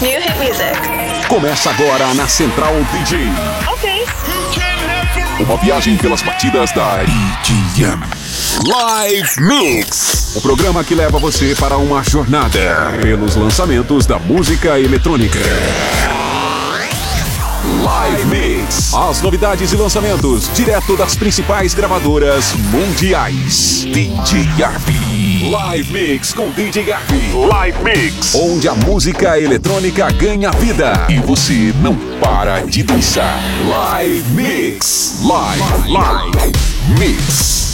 New hit music. Começa agora na Central DJ. Ok. Uma viagem pelas partidas da EDM. Live Mix. O programa que leva você para uma jornada pelos lançamentos da música eletrônica. Live Mix. As novidades e lançamentos direto das principais gravadoras mundiais. DJ Arby. Live Mix com DJ Garbi. Live Mix. Onde a música eletrônica ganha vida. E você não para de dançar. Live Mix. Live, live, live Mix.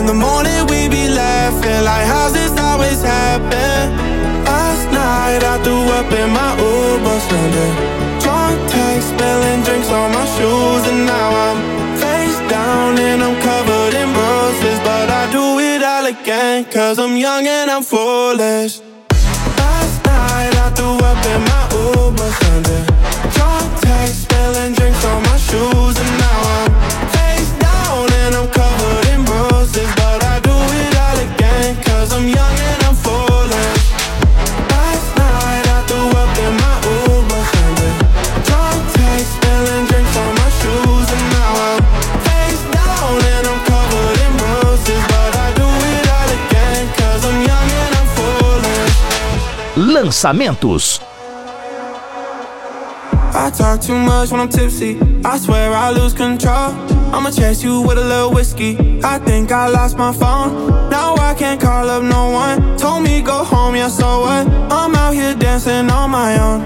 In the morning we be laughing like how's this always happen? Last night I threw up in my Uber Sunday. Drunk text, spilling drinks on my shoes, and now I'm face down and I'm covered in bruises, but I do it all again 'cause I'm young and I'm foolish. I talk too much when I'm tipsy. I swear I lose control. I'ma chase you with a little whiskey. I think I lost my phone. Now I can't call up no one. Told me go home, yeah, so what? I'm out here dancing on my own.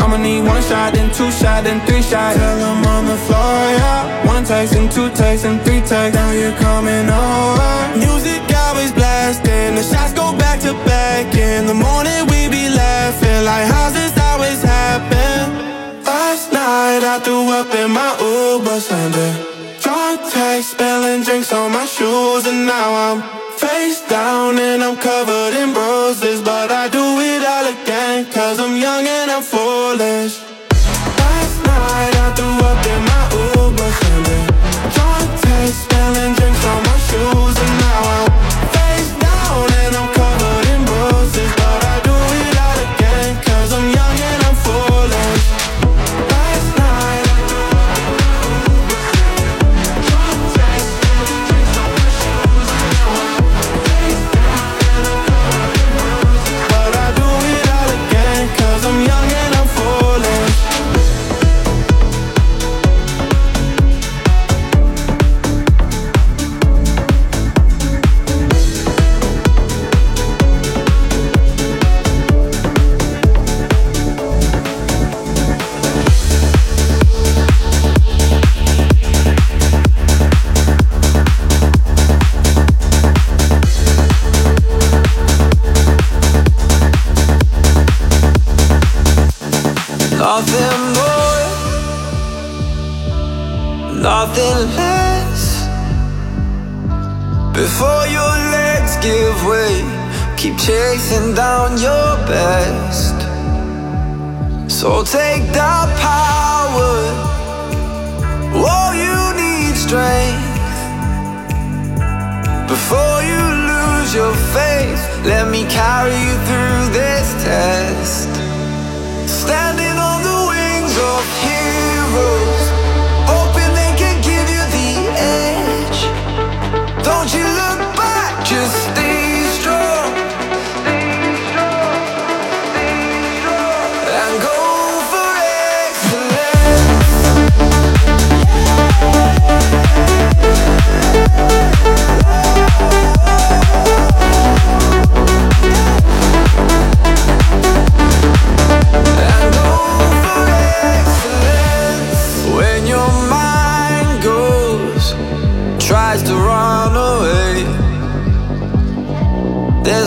I'ma need one shot, then two shot, then three shots. Till I'm on the floor, yeah. One text and two texts and three texts. Now you're coming over. Music always blasting. The shots go back to back. In the morning we be laughing like how's this always happen? Last night I threw up in my Uber Sunday. Drunk text, spilling drinks on my shoes, and now I'm face down and I'm covered in bruises. But I do it all again, cause I'm young and I'm foolish. Last night I threw up in my Uber Sunday. Drunk chasing down your best. So take that power. Oh, you need strength. Before you lose your faith, let me carry you through this test. Standing on the wings of heroes, hoping they can give you the edge. Don't you look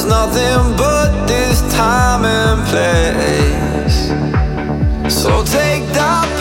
Nothing but this time and place. So take that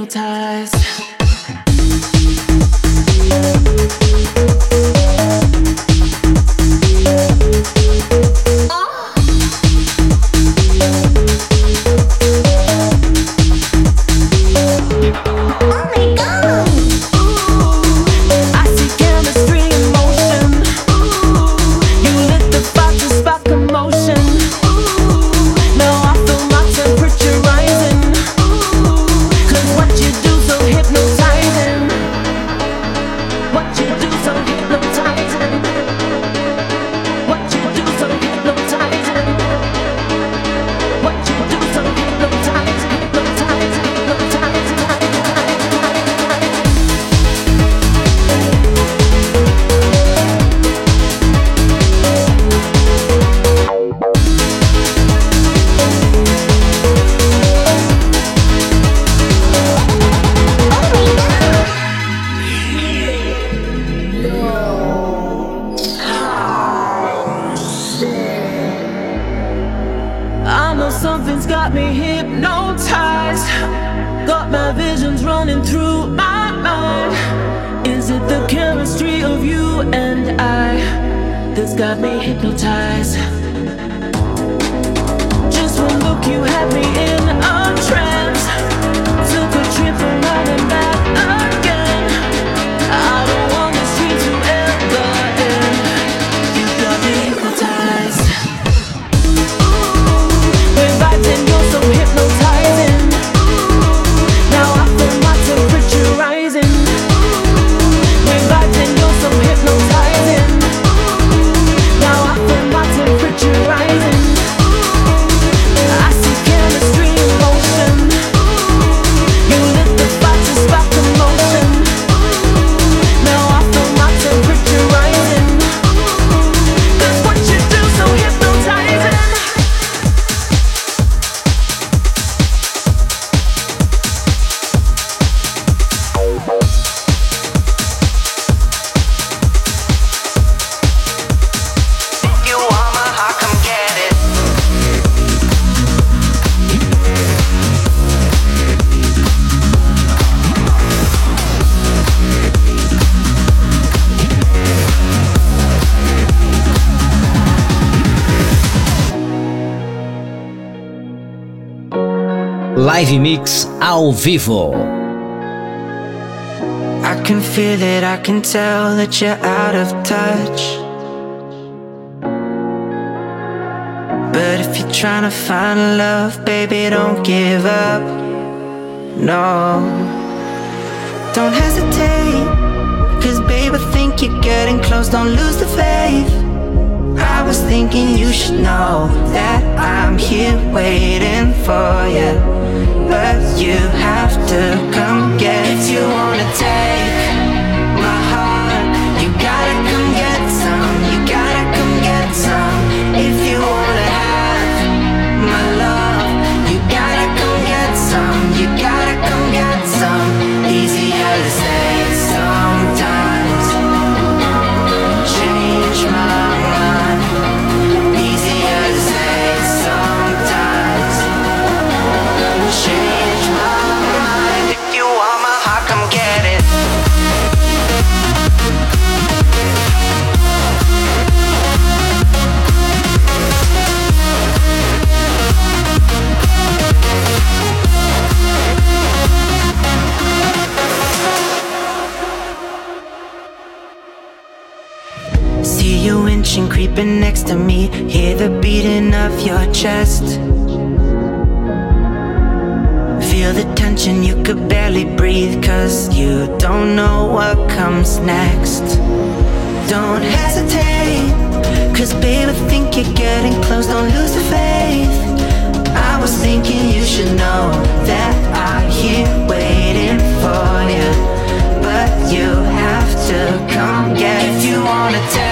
hypnotized. vivo. I can feel it, I can tell that you're out of touch. But if you're trying to find love, baby, don't give up. No, don't hesitate. Cause, babe, I think you're getting close, don't lose the faith. I was thinking you should know that I'm here waiting for you but you have to come get if you wanna take. of your chest. Feel the tension, you could barely breathe, cause you don't know what comes next. Don't hesitate, cause baby, think you're getting close, don't lose the faith. I was thinking you should know that I'm here waiting for you, but you have to come get if you wanna tell.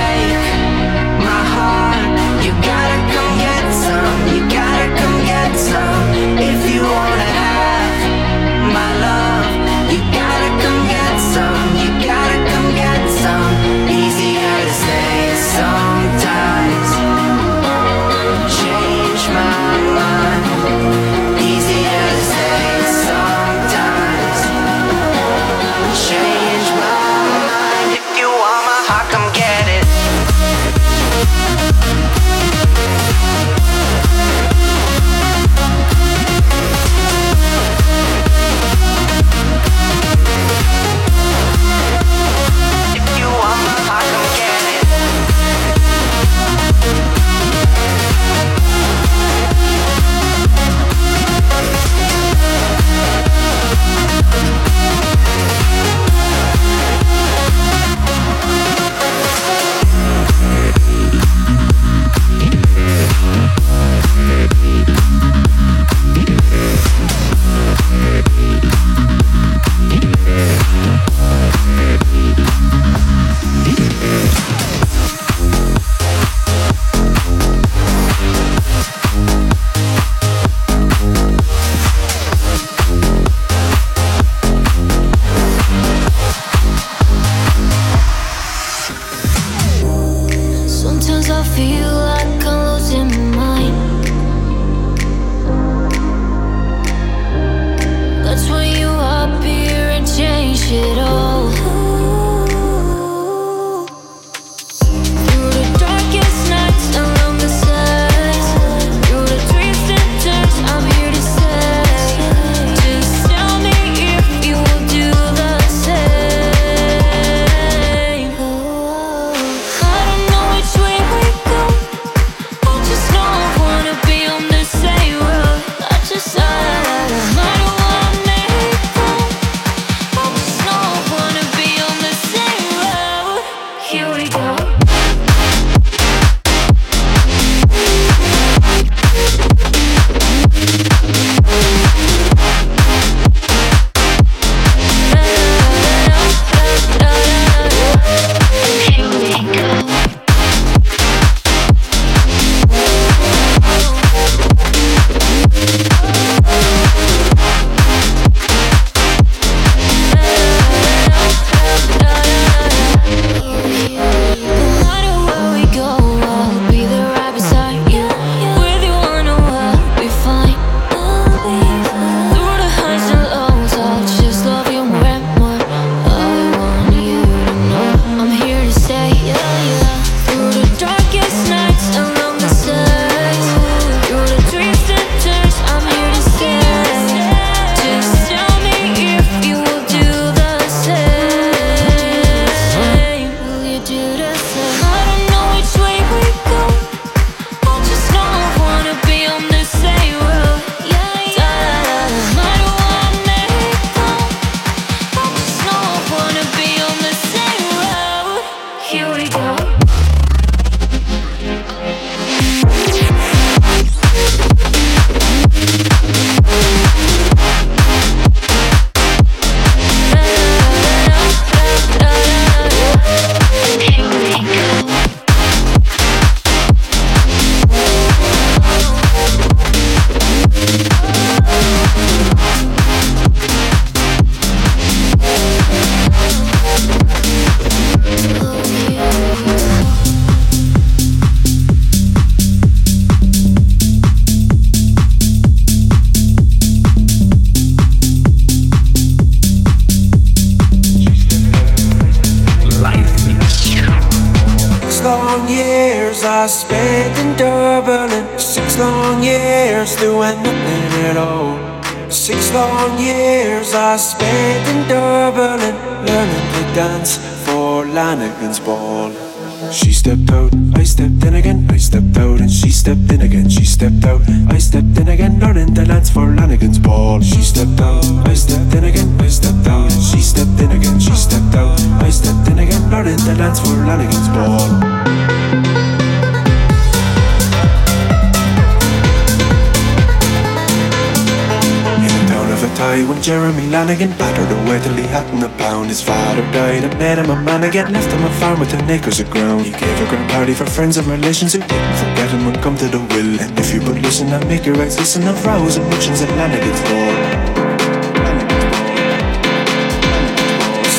Friends and relations who didn't forget him when come to the will. And if you but listen and make your eyes listen of rows and ructions at Lanigan's ball.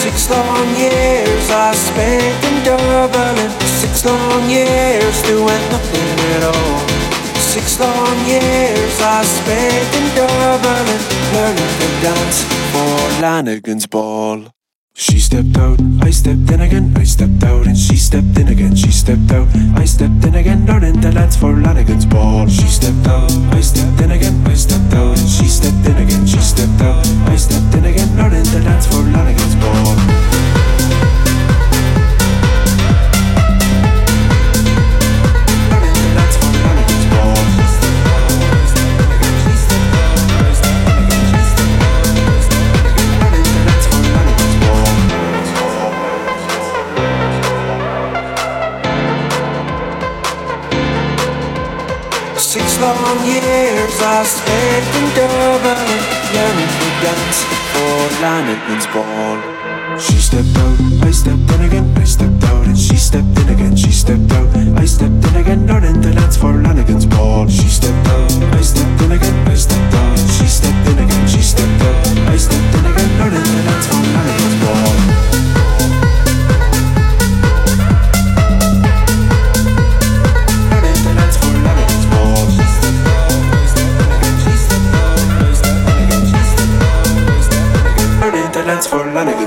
Six long years I spent in Dublin. Six long years doing nothing at all. Six long years I spent in Dublin learning to dance for Lanigan's ball. Stepped out, I stepped in again, I stepped out and she stepped in again, she stepped out, I stepped in again, learning the dance for Lanigan's ball. She stepped out, I stepped in again, I stepped out and she stepped in again, she stepped out, spent in Dublin learning to dance for Lanigan's ball. Learning to dance for Lanigan's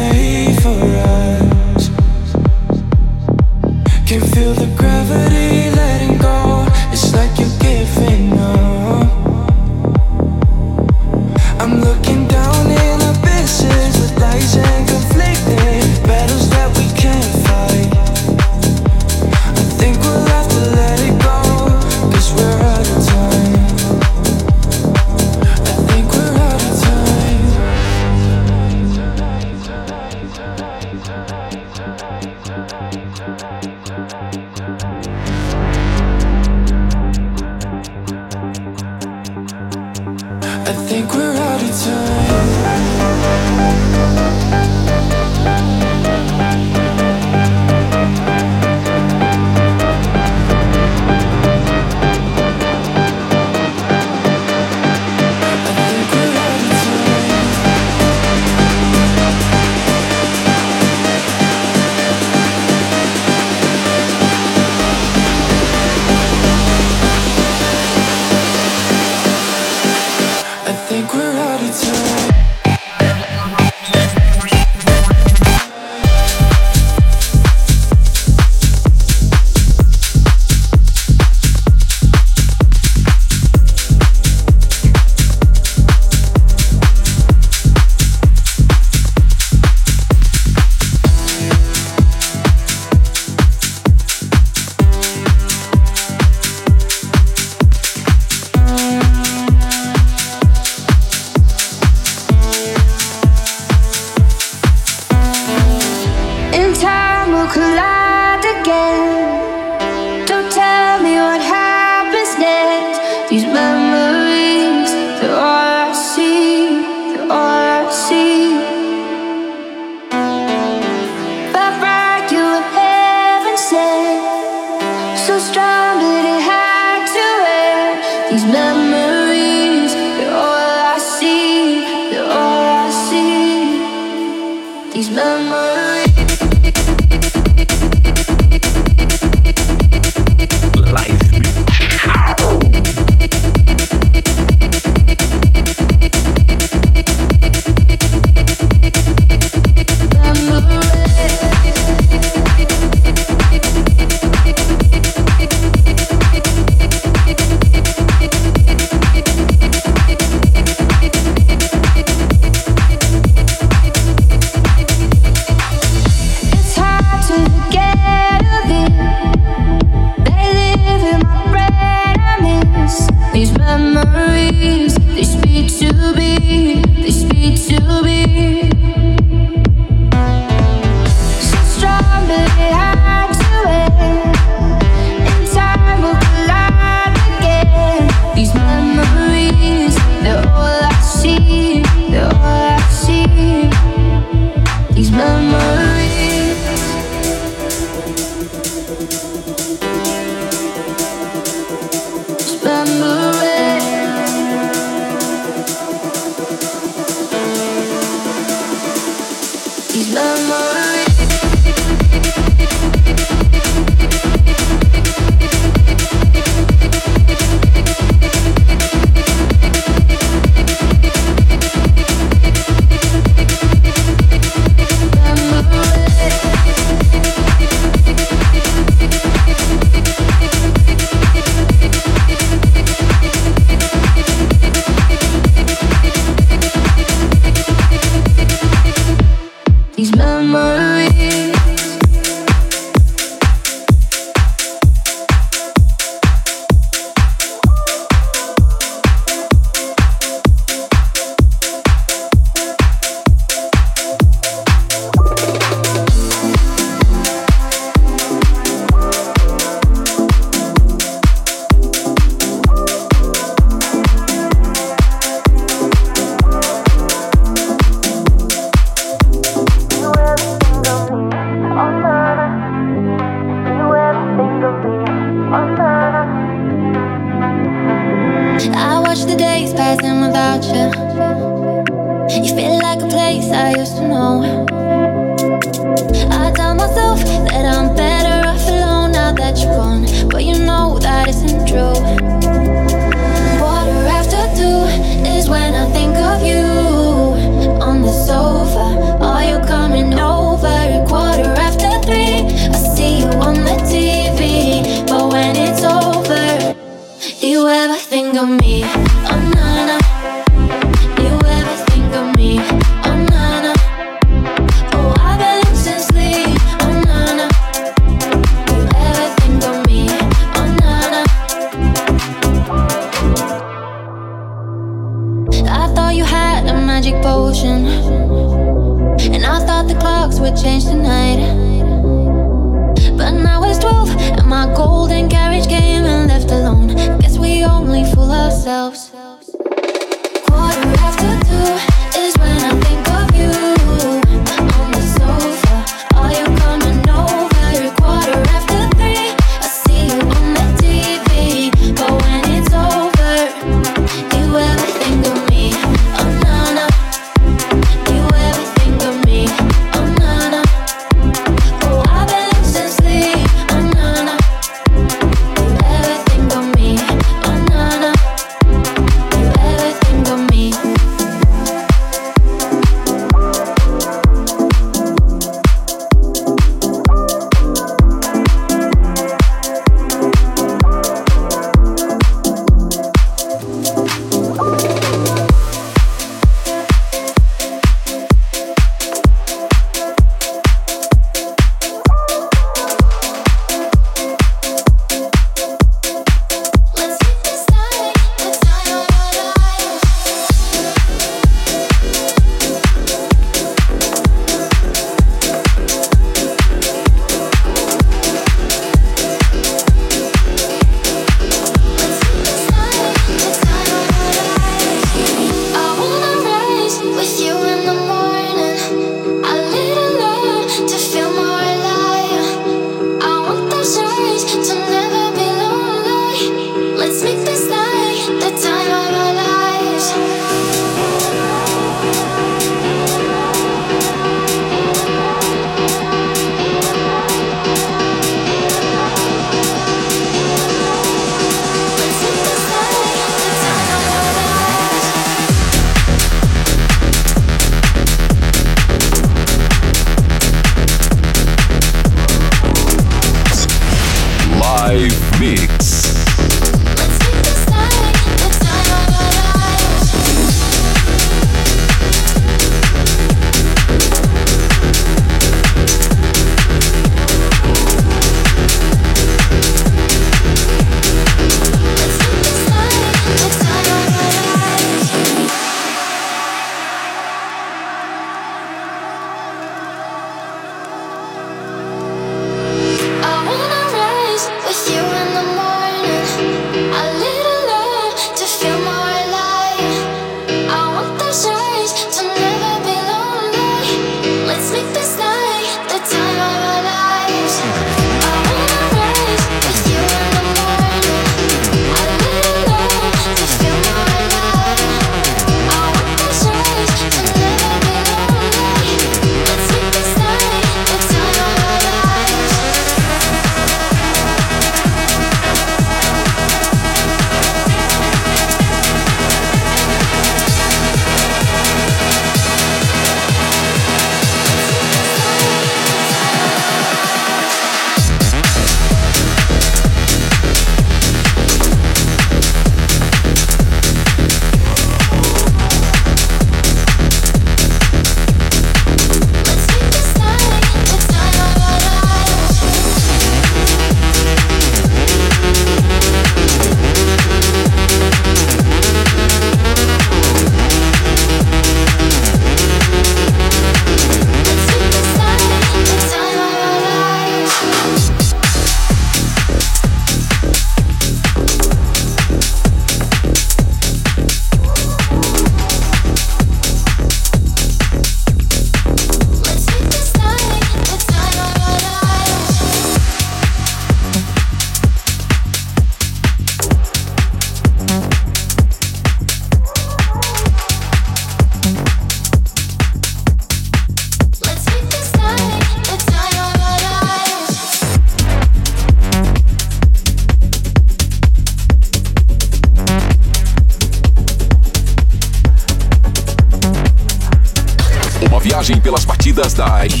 batidas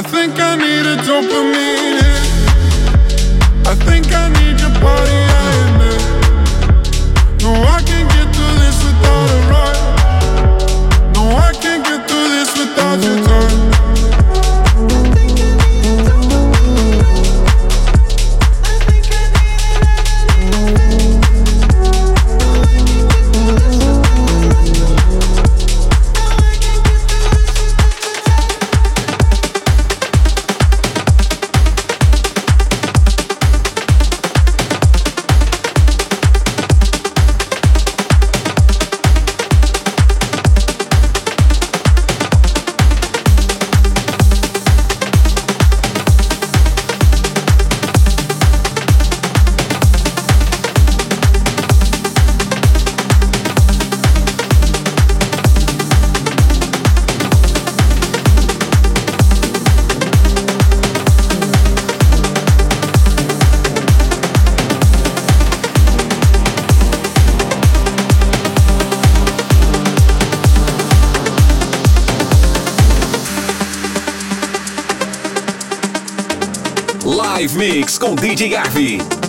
I think I need a dopamine hit. I think I need your body, I admit. No, I can't. com DJ Arvi.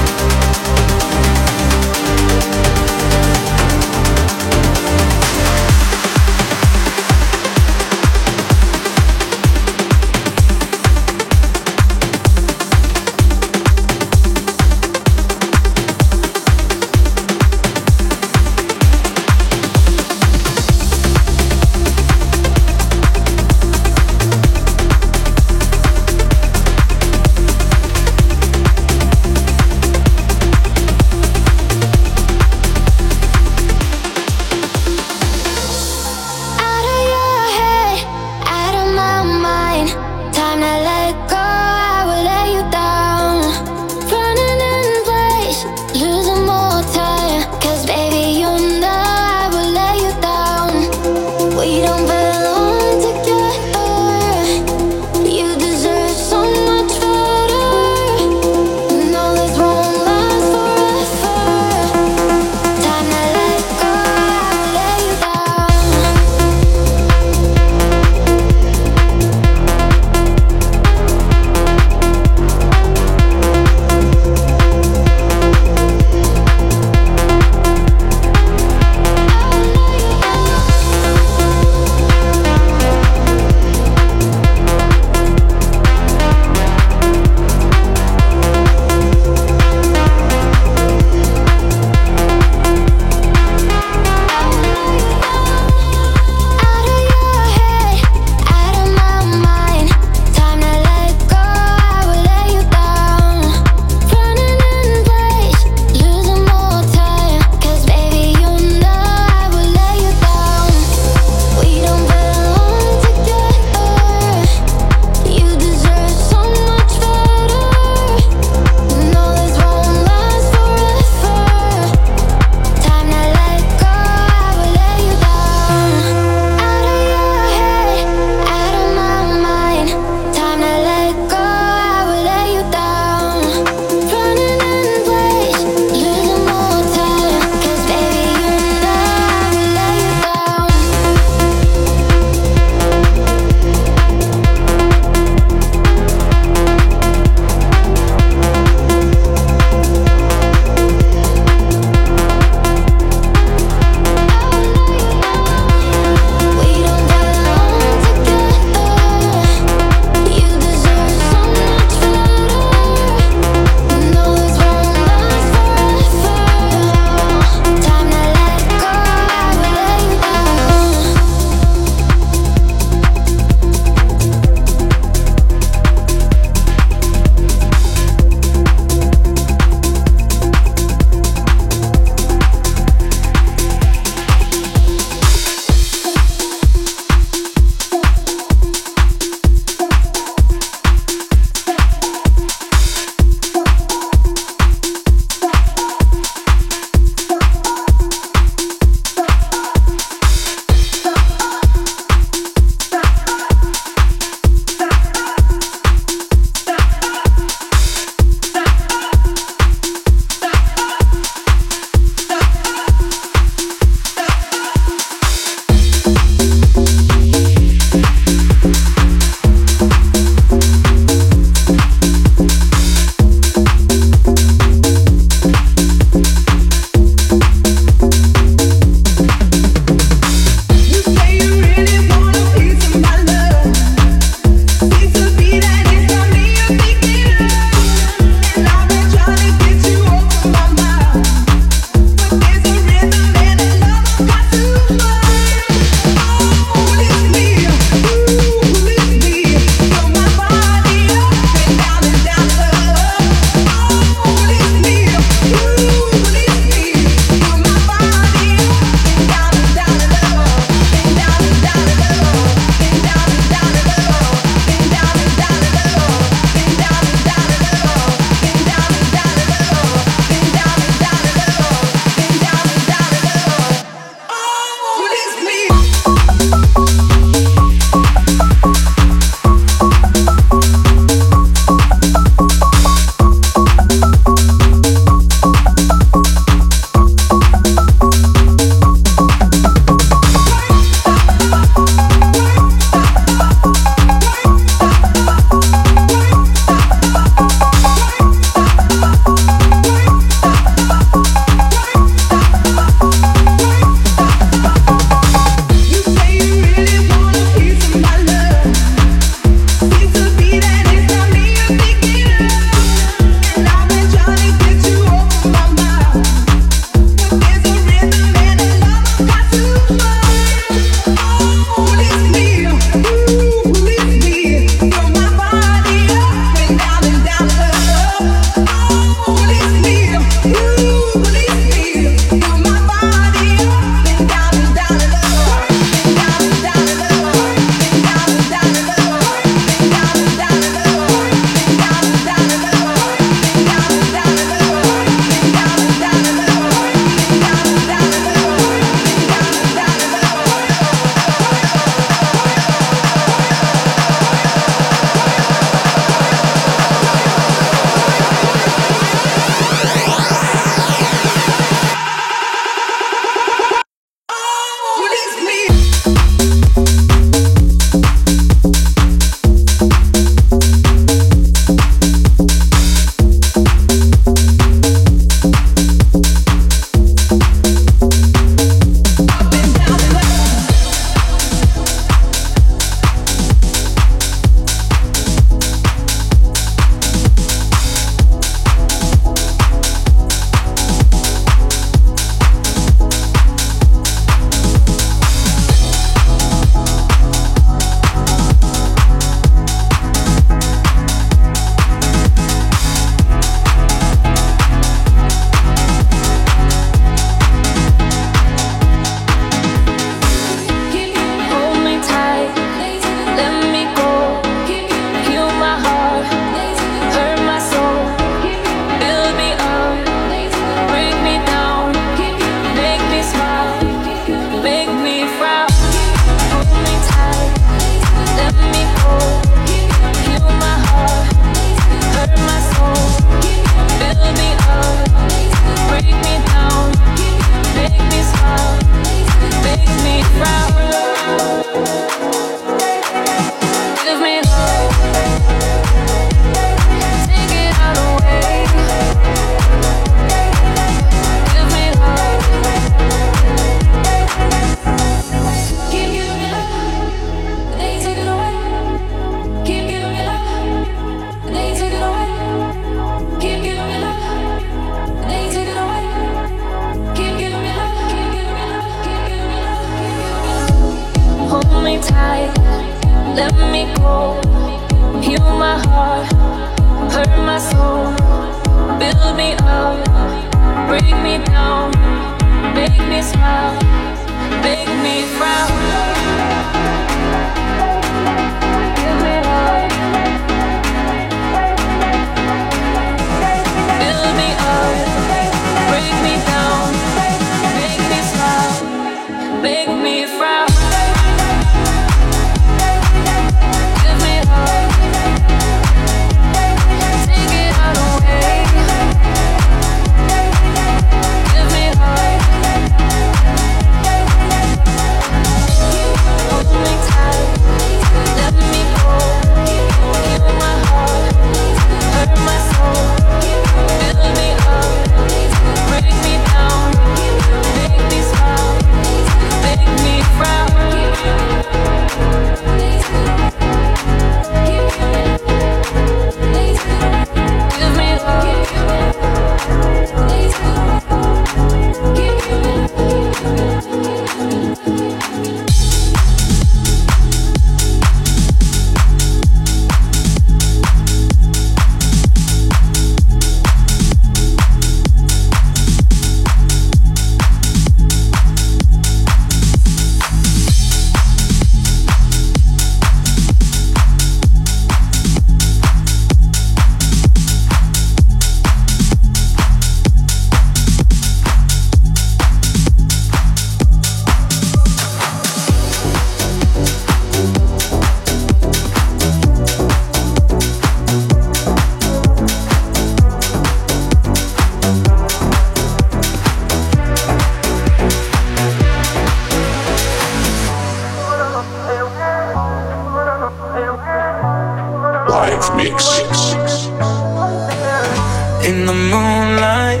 In the moonlight,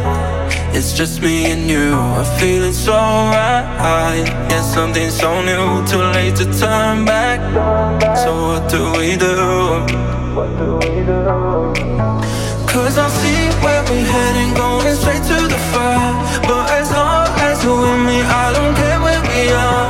it's just me and you. I'm feeling so right. Yeah, something so new, too late to turn back. So what do we do? Cause I see where we're heading, going straight to the fire. But as long as you're with me, I don't care where we are.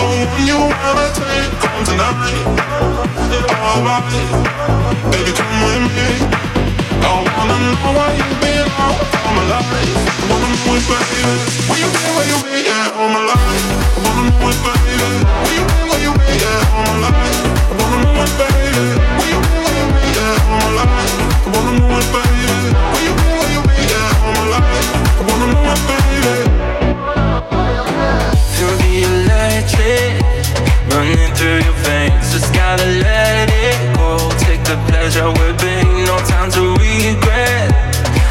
the one you wanna take home tonight. Alright, baby, come with me. I wanna know why you've been all, my life. Wanna know it, baby. Where you been, where you been, yeah, all my life. Wanna know it, baby. Where you been, where you been, all my life. Wanna know it, baby. Where you been, where you been, all my life. Wanna know it, baby. The electric, running through your veins. Just gotta let it go. Take the pleasure we're. No time to regret.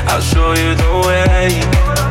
I'll show you the way.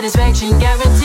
Satisfaction guaranteed.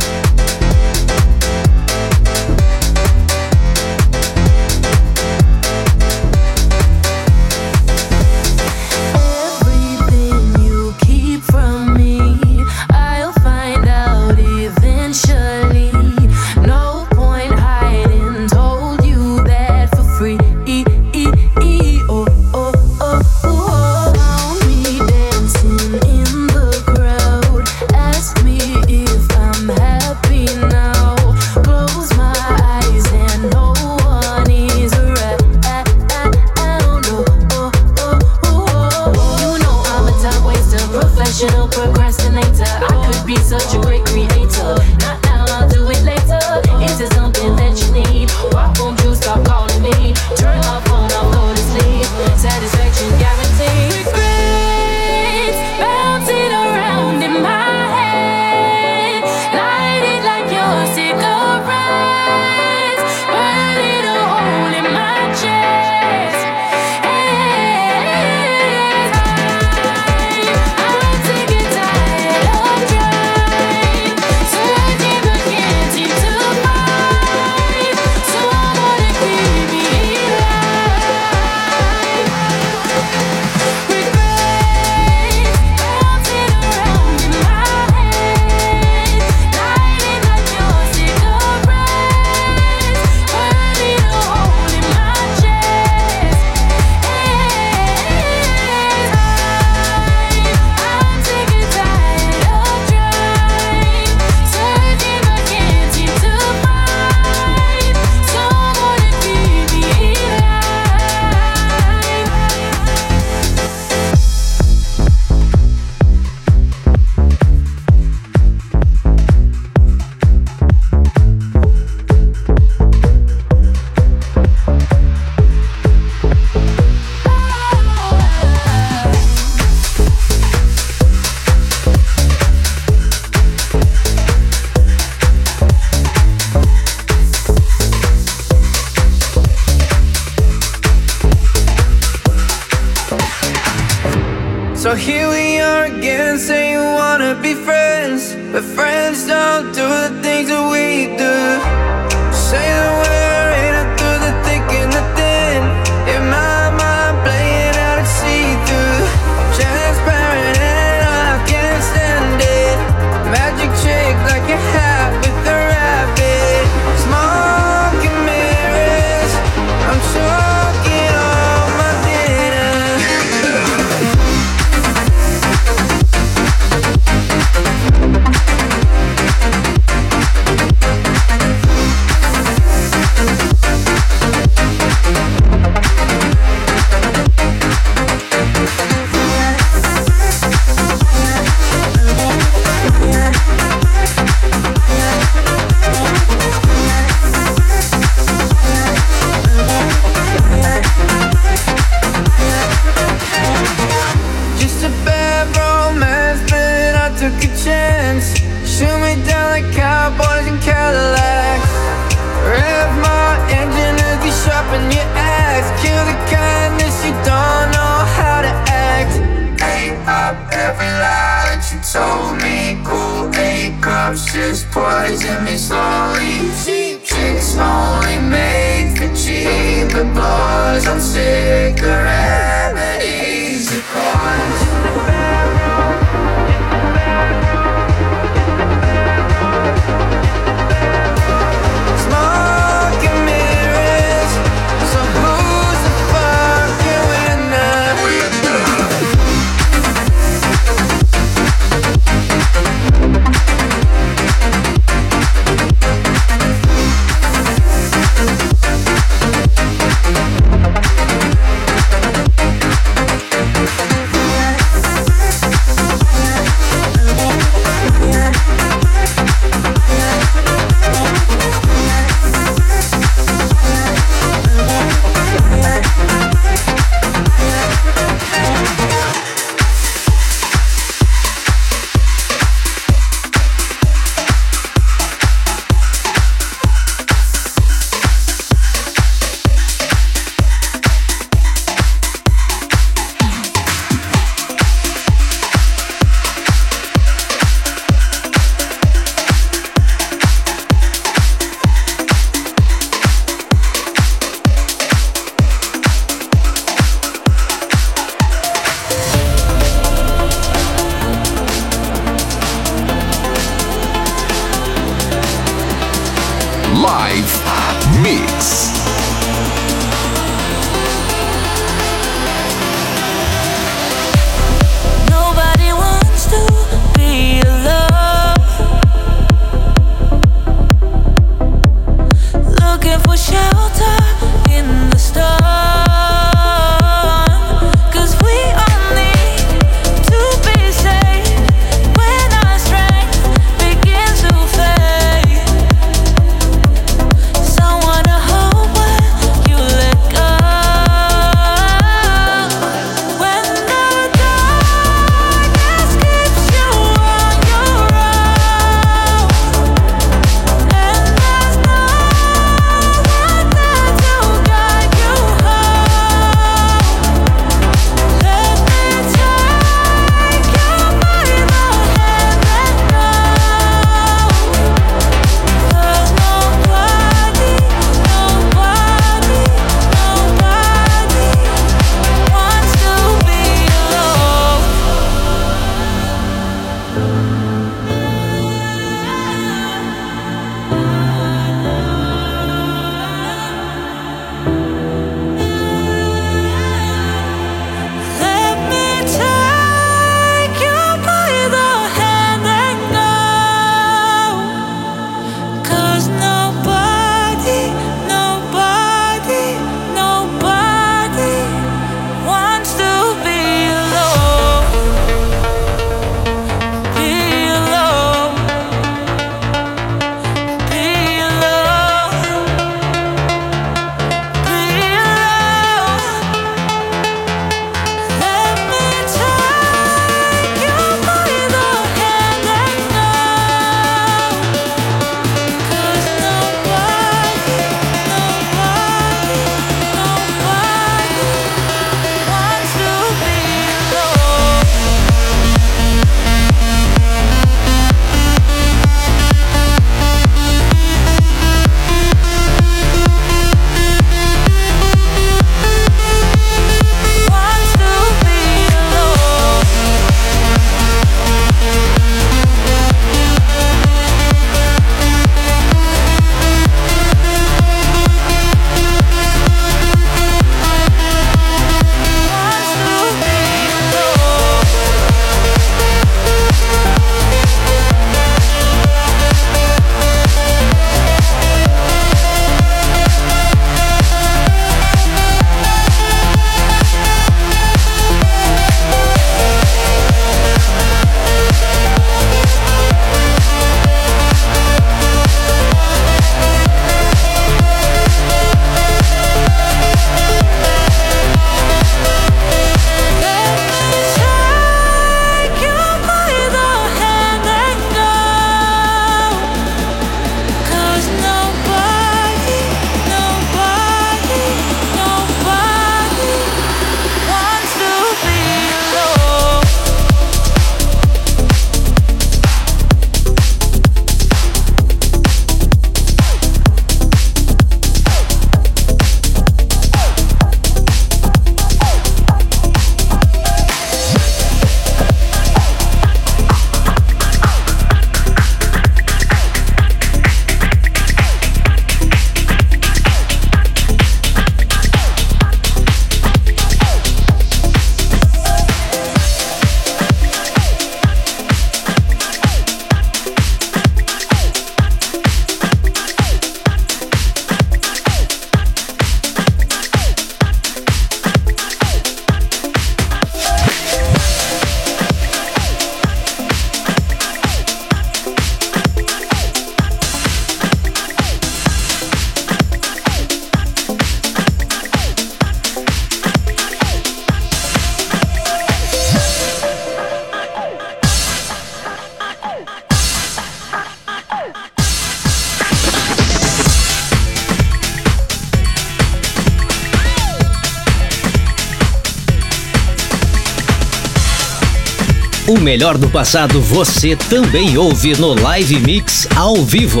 Melhor do passado você também ouve no Live Mix ao vivo.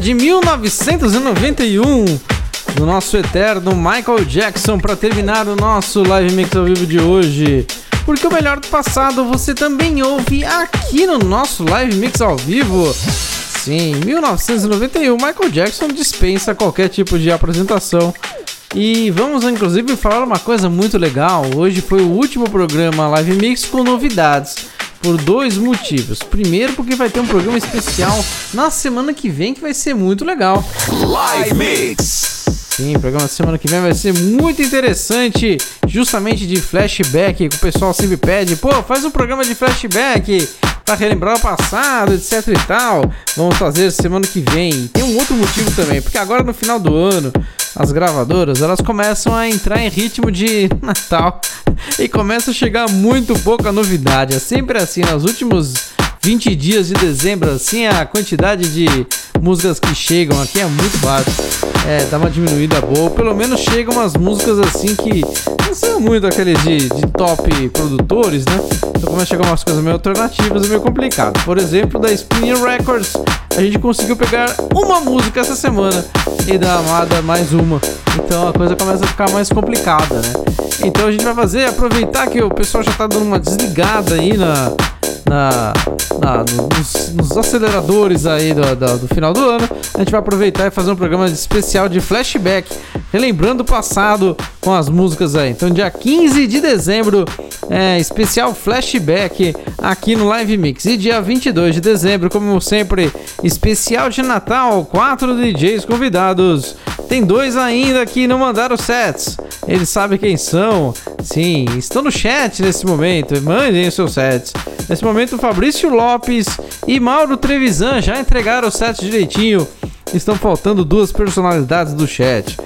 De 1991 do nosso eterno Michael Jackson para terminar o nosso live mix ao vivo de hoje. Porque o melhor do passado você também ouve aqui no nosso live mix ao vivo. Sim, 1991, Michael Jackson dispensa qualquer tipo de apresentação. E vamos inclusive falar uma coisa muito legal. Hoje foi o último programa Live Mix com novidades por dois motivos. Primeiro, porque vai ter um programa especial na semana que vem que vai ser muito legal. Live Mix. Sim, o programa da semana que vem vai ser muito interessante, justamente de flashback, que o pessoal sempre pede, pô, faz um programa de flashback para relembrar o passado, etc e tal. Vamos fazer semana que vem. E tem um outro motivo também, porque agora no final do ano, as gravadoras, elas começam a entrar em ritmo de Natal e começa a chegar muito pouca novidade. É sempre assim, nos últimos 20 dias de dezembro, assim, a quantidade de músicas que chegam aqui é muito baixa. É, dá uma diminuída boa. Pelo menos chegam umas músicas assim que não são muito aqueles de, de top produtores, né? Então começa a chegar umas coisas meio alternativas, é meio complicado. Por exemplo, da Spinning Records, a gente conseguiu pegar uma música essa semana e da Amada mais uma. Então a coisa começa a ficar mais complicada, né? Então a gente vai fazer, aproveitar que o pessoal já tá dando uma desligada aí na, na, na- nos, nos aceleradores aí do, do, do final do ano, a gente vai aproveitar e fazer um programa especial de flashback, relembrando o passado com as músicas aí. Então, dia 15 de dezembro, é, especial flashback aqui no Live Mix. E dia 22 de dezembro, como sempre, especial de Natal, quatro DJs convidados. Tem dois ainda que não mandaram sets. Eles sabem quem são. Sim, estão no chat nesse momento. Mandem os seus sets. Nesse momento, Fabrício Lopes e Mauro Trevisan já entregaram o set direitinho. Estão faltando duas personalidades do chat.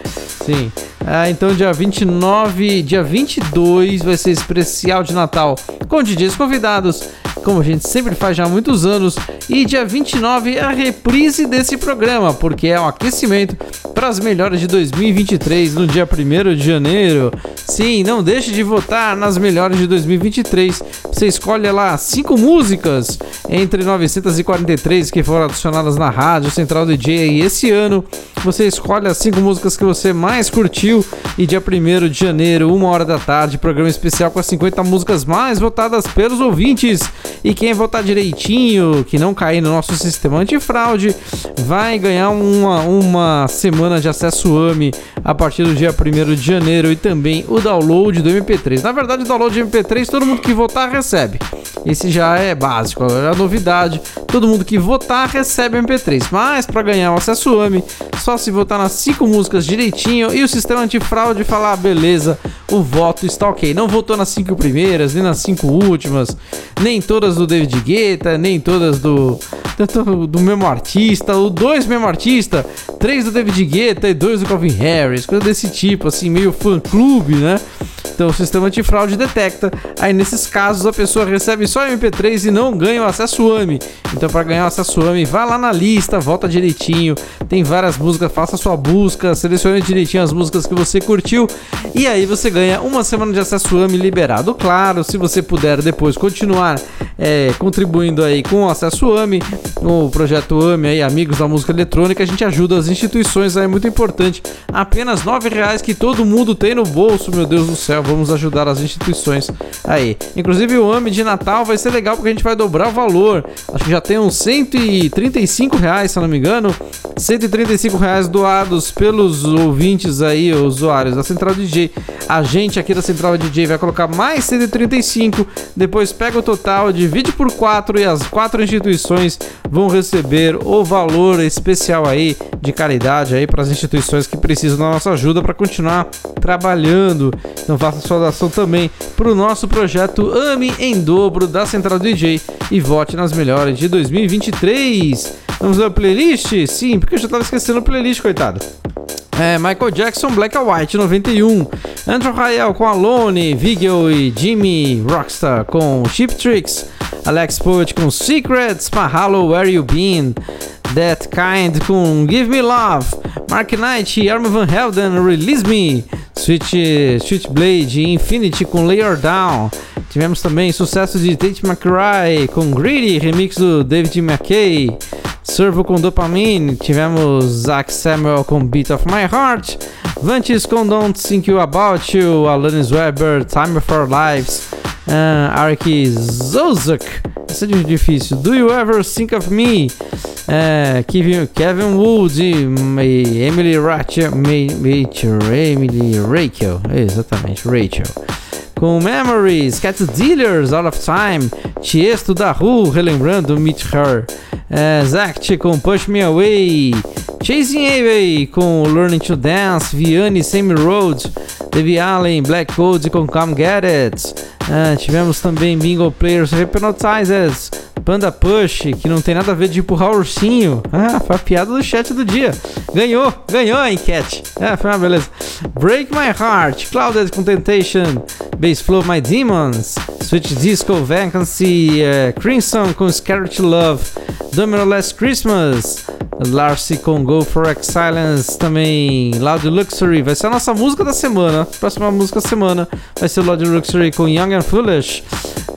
Sim. Ah, então, dia 29, dia 22 vai ser especial de Natal com DJs convidados, como a gente sempre faz já há muitos anos. E dia 29 é a reprise desse programa, porque é um aquecimento para as melhores de 2023 no dia 1 de janeiro. Sim, não deixe de votar nas melhores de 2023. Você escolhe lá cinco músicas entre 943 que foram adicionadas na Rádio Central DJ e esse ano. Você escolhe as cinco músicas que você mais curtiu e dia 1 de janeiro, uma hora da tarde, programa especial com as 50 músicas mais votadas pelos ouvintes. E quem votar direitinho, que não cair no nosso sistema antifraude, vai ganhar uma, uma semana de acesso AMI a partir do dia 1 de janeiro e também o download do MP3. Na verdade, o download do MP3 todo mundo que votar recebe. Esse já é básico, é a novidade. Todo mundo que votar recebe MP3. Mas para ganhar o acesso AMI, só se votar nas cinco músicas direitinho e o sistema antifraude falar, ah, beleza, o voto está ok. Não votou nas cinco primeiras, nem nas cinco últimas, nem todas do David Guetta, nem todas do do, do mesmo artista, ou dois mesmo artista, três do David Guetta e dois do Calvin Harris, coisa desse tipo, assim, meio fã clube, né? Então o sistema antifraude detecta. Aí nesses casos a pessoa recebe só MP3 e não ganha o acesso AMI. Então para ganhar o acesso AMI, vá lá na lista, volta direitinho. Tem várias músicas, faça sua busca, selecione direitinho as músicas que você curtiu e aí você ganha uma semana de acesso AMI liberado. Claro, se você puder depois continuar é, contribuindo aí com o acesso AMI, o projeto AMI aí, Amigos da Música Eletrônica, a gente ajuda as instituições, aí, é muito importante. Apenas R$ reais que todo mundo tem no bolso, meu Deus do céu, vamos ajudar as instituições aí. Inclusive o AMI de Natal vai ser legal porque a gente vai dobrar o valor. Acho que já tem uns 135 reais, se não me engano. 135 reais doados pelos ouvintes aí, usuários da Central DJ. A gente aqui da Central DJ vai colocar mais 135, depois pega o total, divide por 4 e as quatro instituições vão receber o valor especial aí de caridade aí para as instituições que precisam da nossa ajuda para continuar trabalhando. Então faça sua doação também para o nosso projeto AME em dobro da Central DJ e vote nas melhores de 2023. Vamos a playlist? Sim, porque eu já estava esquecendo a playlist, coitado. É, Michael Jackson, Black and White 91, Andrew Rael com Alone, Vigil e Jimmy Rockstar com Chip Tricks, Alex Poet com Secrets, Mahalo Where You Been, That Kind com Give Me Love, Mark Knight, Armin Van Helden, Release Me, Switch, Switchblade Infinity com Layer Down. Tivemos também sucesso de Tate McRae com Greedy, remix do David McKay. Servo com Dopamine, tivemos Zach Samuel com Beat of My Heart, Vantis com Don't Think You About You, Alanis Weber, Time of Our Lives, uh, Arki Zozak, essa é difícil, Do You Ever Think of Me, uh, Kevin, Kevin Wood e Emily Rachel, Emily Rachel, exatamente, Rachel. Com Memories, Cat Dealers, Out of Time, Tiesto da Ru, relembrando Meet Her, é, Zact com Push Me Away, Chasing Away com Learning to Dance, Vianney, Same Road, Debbie Allen, Black Code com Come Get It, é, tivemos também Bingo Players Hypnotizers, Panda Push, que não tem nada a ver de empurrar o ursinho. Ah, foi a piada do chat do dia. Ganhou, ganhou a enquete. Ah, foi uma beleza. Break My Heart, Clouded com Temptation, Bass Flow My Demons, Switch Disco Vacancy, uh, Crimson com Scared to Love, Domino Last Christmas, Larcy com Go for Excellence, também Loud Luxury, vai ser a nossa música da semana. Próxima música da semana vai ser Loud Luxury com Young and Foolish,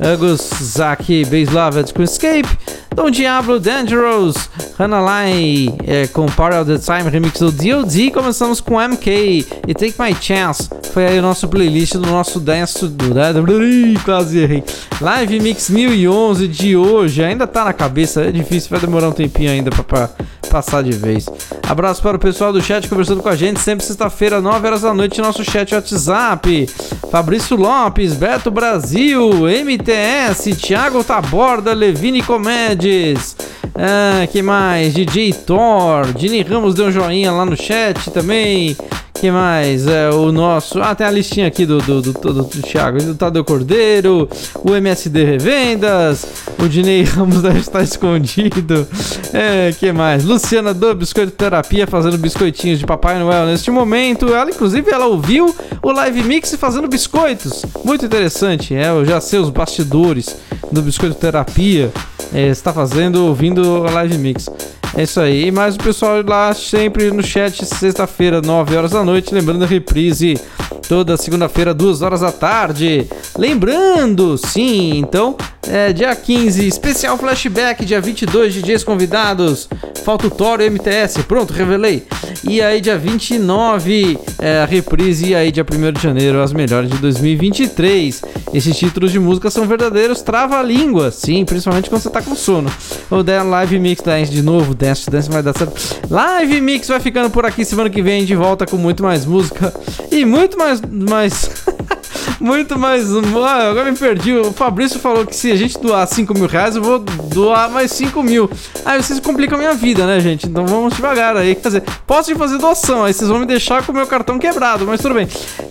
Agus Zaki Bass Loved com Escape, Don Diablo Dangerous, Hannah Lai é, com Part of the Time remix do DOD. Começamos com MK e Take My Chance, foi aí o nosso playlist do nosso dance do Ih, quase errei. Live Mix 1011 de hoje. Ainda tá na cabeça, é difícil, vai demorar um tempinho ainda pra, pra passar de vez. Abraço para o pessoal do chat conversando com a gente, sempre sexta-feira, 9 horas da noite, nosso chat WhatsApp. Fabrício Lopes, Beto Brasil, MTS, Thiago Taborda, Levine Comedes. Ah, que mais? DJ Thor, Dini Ramos deu um joinha lá no chat também. Que mais? É, o nosso. Ah, tem a listinha aqui do, do, do, do, do Thiago, Tadeu Cordeiro, o MSD Revendas, o Dinei Ramos deve estar escondido. É, que mais? Luciana do Biscoito Terapia fazendo biscoitinhos de Papai Noel neste momento. Ela, inclusive, ela ouviu o Live Mix fazendo biscoitos. Muito interessante. É, eu já sei os bastidores do Biscoito Terapia. É, está fazendo, ouvindo a Live Mix. É isso aí. Mas o pessoal lá sempre no chat, sexta-feira, 9 horas da noite. Lembrando a reprise toda segunda-feira, 2 horas da tarde. Lembrando, sim, então, é dia 15, especial flashback, dia 22, DJs convidados. Falta o Toro e MTS. Pronto, revelei. E aí, dia 29, é, a reprise. E aí, dia 1 de janeiro, as melhores de 2023. Esses títulos de música são verdadeiros trava-língua, sim, principalmente quando você tá com sono. O da Live Mix Dance de novo, Dance Dance vai dar certo. Live Mix vai ficando por aqui semana que vem de volta com muito mais música e muito mais mais muito mais. Ah, agora me perdi. O Fabrício falou que se a gente doar 5 mil reais, eu vou doar mais 5 mil. Aí vocês complicam a minha vida, né, gente? Então vamos devagar aí. Quer dizer, posso te fazer doação, aí vocês vão me deixar com o meu cartão quebrado, mas tudo bem.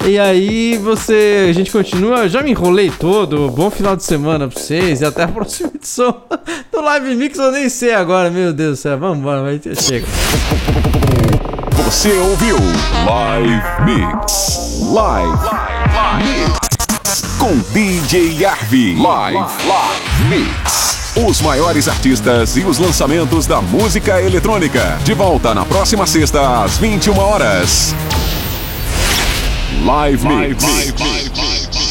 E aí você. A gente continua. Eu já me enrolei todo. Bom final de semana pra vocês e até a próxima edição do Live Mix. Eu nem sei agora, meu Deus do céu. Vamos embora, vai ter chega. Você ouviu Live Mix. Live. Com DJ Arvi. Live, Live Mix. Os maiores artistas e os lançamentos da música eletrônica. De volta na próxima sexta, às 21 horas. Live Mix.